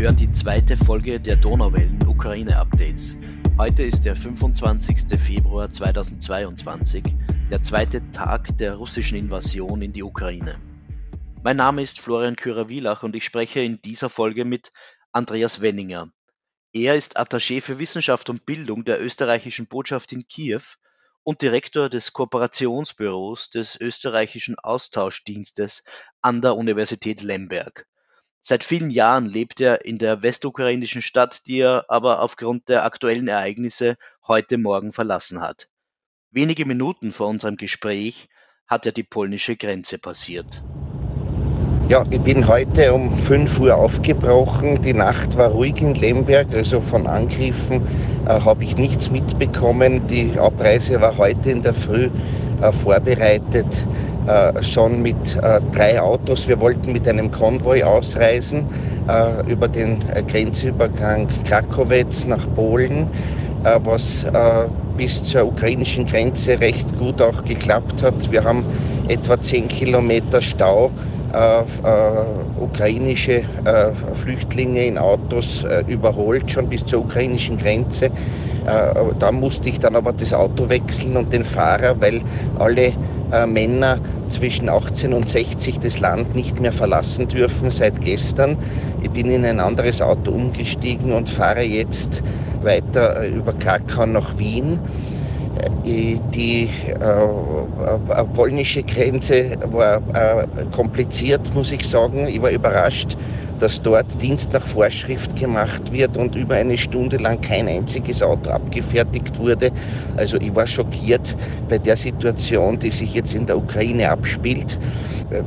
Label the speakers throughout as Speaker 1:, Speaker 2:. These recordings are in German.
Speaker 1: hören die zweite Folge der Donauwellen Ukraine Updates. Heute ist der 25. Februar 2022, der zweite Tag der russischen Invasion in die Ukraine. Mein Name ist Florian Kürer-Wielach und ich spreche in dieser Folge mit Andreas Wenninger. Er ist Attaché für Wissenschaft und Bildung der österreichischen Botschaft in Kiew und Direktor des Kooperationsbüros des österreichischen Austauschdienstes an der Universität Lemberg. Seit vielen Jahren lebt er in der westukrainischen Stadt, die er aber aufgrund der aktuellen Ereignisse heute Morgen verlassen hat. Wenige Minuten vor unserem Gespräch hat er die polnische Grenze passiert.
Speaker 2: Ja, ich bin heute um 5 Uhr aufgebrochen. Die Nacht war ruhig in Lemberg, also von Angriffen äh, habe ich nichts mitbekommen. Die Abreise war heute in der Früh äh, vorbereitet. Äh, schon mit äh, drei Autos. Wir wollten mit einem Konvoi ausreisen äh, über den Grenzübergang Krakowetz nach Polen, was bis zur ukrainischen Grenze recht gut auch geklappt hat. Wir haben etwa 10 Kilometer Stau äh, ukrainische äh, Flüchtlinge in Autos äh, überholt, schon bis zur ukrainischen Grenze. da musste ich dann aber das Auto wechseln und den Fahrer, weil alle äh, Männer zwischen 18 und 60 das Land nicht mehr verlassen dürfen seit gestern. Ich bin in ein anderes Auto umgestiegen und fahre jetzt weiter äh, über Krakau nach Wien. Äh, die äh, polnische Grenze war äh, kompliziert, muss ich sagen. Ich war überrascht, dass dort Dienst nach Vorschrift gemacht wird und über eine Stunde lang kein einziges Auto abgefertigt wurde. Also ich war schockiert bei der Situation, die sich jetzt in der Ukraine abspielt.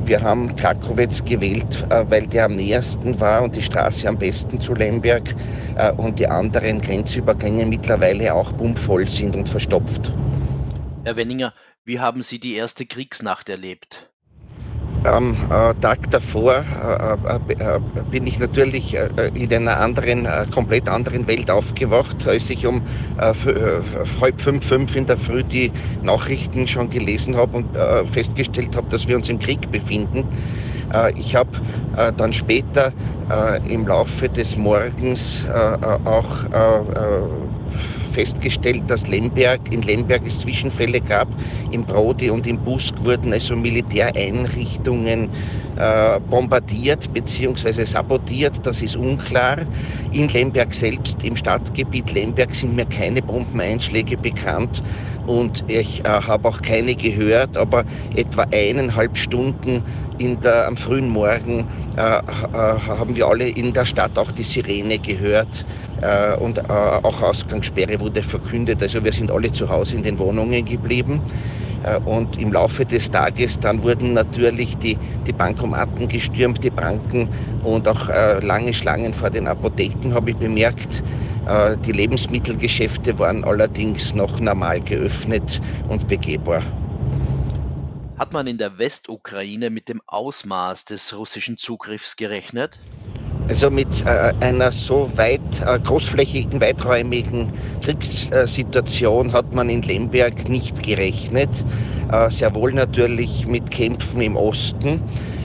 Speaker 2: Wir haben Krakowitz gewählt, äh, weil der am nähersten war und die Straße am besten zu Lemberg äh, und die anderen Grenzübergänge mittlerweile auch bummvoll sind und verstopft.
Speaker 1: Herr Wenninger, wie haben Sie die erste Kriegsnacht erlebt?
Speaker 2: Am äh, Tag davor äh, äh, bin ich natürlich in einer anderen, komplett anderen Welt aufgewacht, als ich um halb fünf, fünf in der Früh die Nachrichten schon gelesen habe und festgestellt habe, dass wir uns im Krieg befinden. ich habe dann später im Laufe des Morgens auch festgestellt, dass Lemberg, in Lemberg es Zwischenfälle gab. Im Brody und im Busk wurden also Militäreinrichtungen äh, bombardiert bzw. sabotiert. Das ist unklar. In Lemberg selbst, im Stadtgebiet Lemberg, sind mir keine Bombeneinschläge bekannt und ich äh, habe auch keine gehört, aber etwa eineinhalb Stunden der, am frühen Morgen äh, äh, haben wir alle in der Stadt auch die Sirene gehört äh, und äh, auch Ausgangssperre wurde verkündet. Also wir sind alle zu Hause in den Wohnungen geblieben. Äh, und im Laufe des Tages dann wurden natürlich die, die Bankomaten gestürmt, die Banken und auch äh, lange Schlangen vor den Apotheken habe ich bemerkt. Die Lebensmittelgeschäfte waren allerdings noch normal geöffnet und begehbar.
Speaker 1: Hat man in der Westukraine mit dem Ausmaß des russischen Zugriffs gerechnet?
Speaker 2: Also mit äh, einer so weit äh, großflächigen, weiträumigen Kriegssituation hat man in Lemberg nicht gerechnet. Äh, sehr wohl natürlich mit Kämpfen im Osten.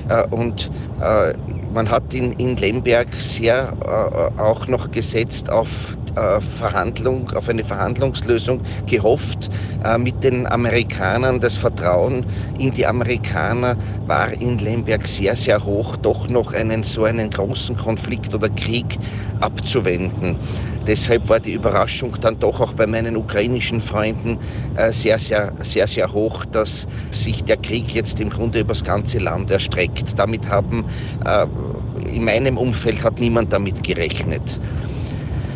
Speaker 2: Äh, und äh, man hat in, in Lemberg sehr äh, auch noch gesetzt auf Verhandlung, auf eine Verhandlungslösung gehofft äh, mit den Amerikanern. Das Vertrauen in die Amerikaner war in Lemberg sehr, sehr hoch, doch noch einen so einen großen Konflikt oder Krieg abzuwenden. Deshalb war die Überraschung dann doch auch bei meinen ukrainischen Freunden äh, sehr, sehr, sehr, sehr hoch, dass sich der Krieg jetzt im Grunde übers ganze Land erstreckt. Damit haben in meinem Umfeld hat niemand damit gerechnet.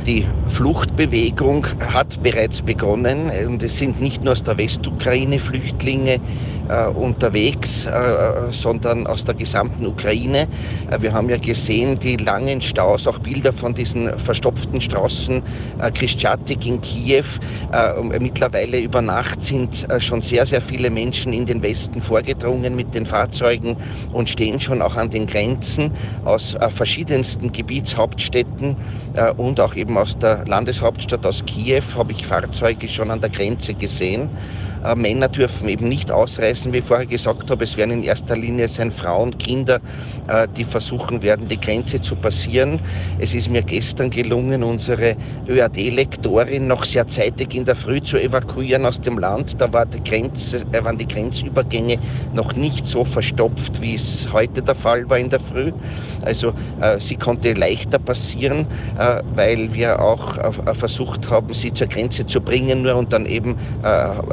Speaker 2: Die Fluchtbewegung hat bereits begonnen. Und es sind nicht nur aus der Westukraine Flüchtlinge äh, unterwegs, äh, sondern aus der gesamten Ukraine. Äh, wir haben ja gesehen, die langen Staus, auch Bilder von diesen verstopften Straßen äh, Krischatik in Kiew. Äh, mittlerweile über Nacht sind äh, schon sehr, sehr viele Menschen in den Westen vorgedrungen mit den Fahrzeugen und stehen schon auch an den Grenzen aus verschiedensten Gebietshauptstädten und auch eben aus der Landeshauptstadt, aus Kiew, habe ich Fahrzeuge schon an der Grenze gesehen. Äh, Männer dürfen eben nicht ausreisen, wie ich vorher gesagt habe. Es werden in erster Linie sein Frauen, Kinder, äh, die versuchen werden, die Grenze zu passieren. Es ist mir gestern gelungen, unsere ÖAD-Lektorin noch sehr zeitig in der Früh zu evakuieren aus dem Land. Da war die Grenze, äh, waren die Grenzübergänge noch nicht so verstopft, wie es heute der Fall war in der Früh. Also sie konnte leichter passieren, weil wir auch versucht haben, sie zur Grenze zu bringen, nur und dann eben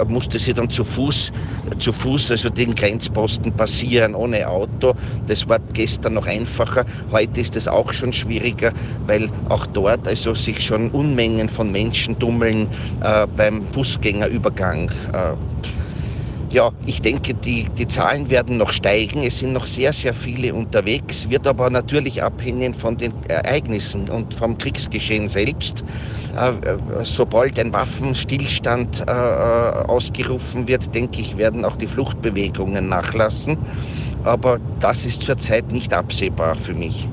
Speaker 2: musste sie dann zu Fuß, zu Fuß, also den Grenzposten passieren, ohne Auto. Das war gestern noch einfacher. Heute ist es auch schon schwieriger, weil auch dort also sich schon Unmengen von Menschen tummeln äh, beim Fußgängerübergang. Äh, ja, ich denke, die, die Zahlen werden noch steigen. Es sind noch sehr, sehr viele unterwegs, wird aber natürlich abhängen von den Ereignissen und vom Kriegsgeschehen selbst. Äh, sobald ein Waffenstillstand äh, äh, ausgerufen wird, denke ich, werden auch die Fluchtbewegungen nachlassen. Aber das ist zurzeit nicht absehbar für mich.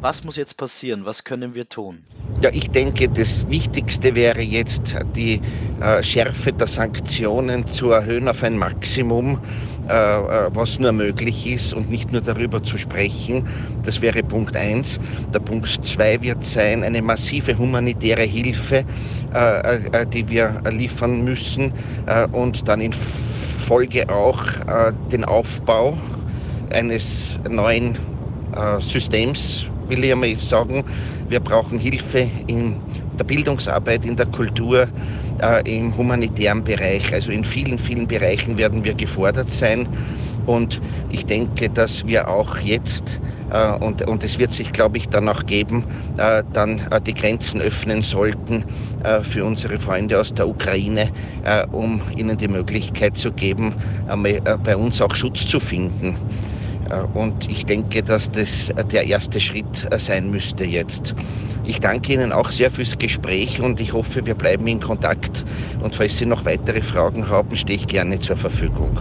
Speaker 1: Was muss jetzt passieren? Was können wir tun?
Speaker 2: Ja, ich denke, das Wichtigste wäre jetzt die äh, Schärfe der Sanktionen zu erhöhen auf ein Maximum, äh, äh, was nur möglich ist und nicht nur darüber zu sprechen. Das wäre Punkt eins. Der Punkt zwei wird sein, eine massive humanitäre Hilfe, äh, äh, die wir liefern müssen äh, und dann in Folge auch den Aufbau eines neuen Systems will ich einmal sagen, wir brauchen Hilfe in der Bildungsarbeit, in der Kultur, äh, im humanitären Bereich. Also in vielen, vielen Bereichen werden wir gefordert sein. Und ich denke, dass wir auch jetzt, äh, und, und es wird sich, glaube ich, danach geben, äh, dann äh, die Grenzen öffnen sollten äh, für unsere Freunde aus der Ukraine, äh, um ihnen die Möglichkeit zu geben, bei uns auch Schutz zu finden. Äh, und ich denke, dass das äh, der erste Schritt äh, sein müsste jetzt. Ich danke Ihnen auch sehr fürs Gespräch und ich hoffe, wir bleiben in Kontakt. Und falls Sie noch weitere Fragen haben, stehe ich gerne zur Verfügung.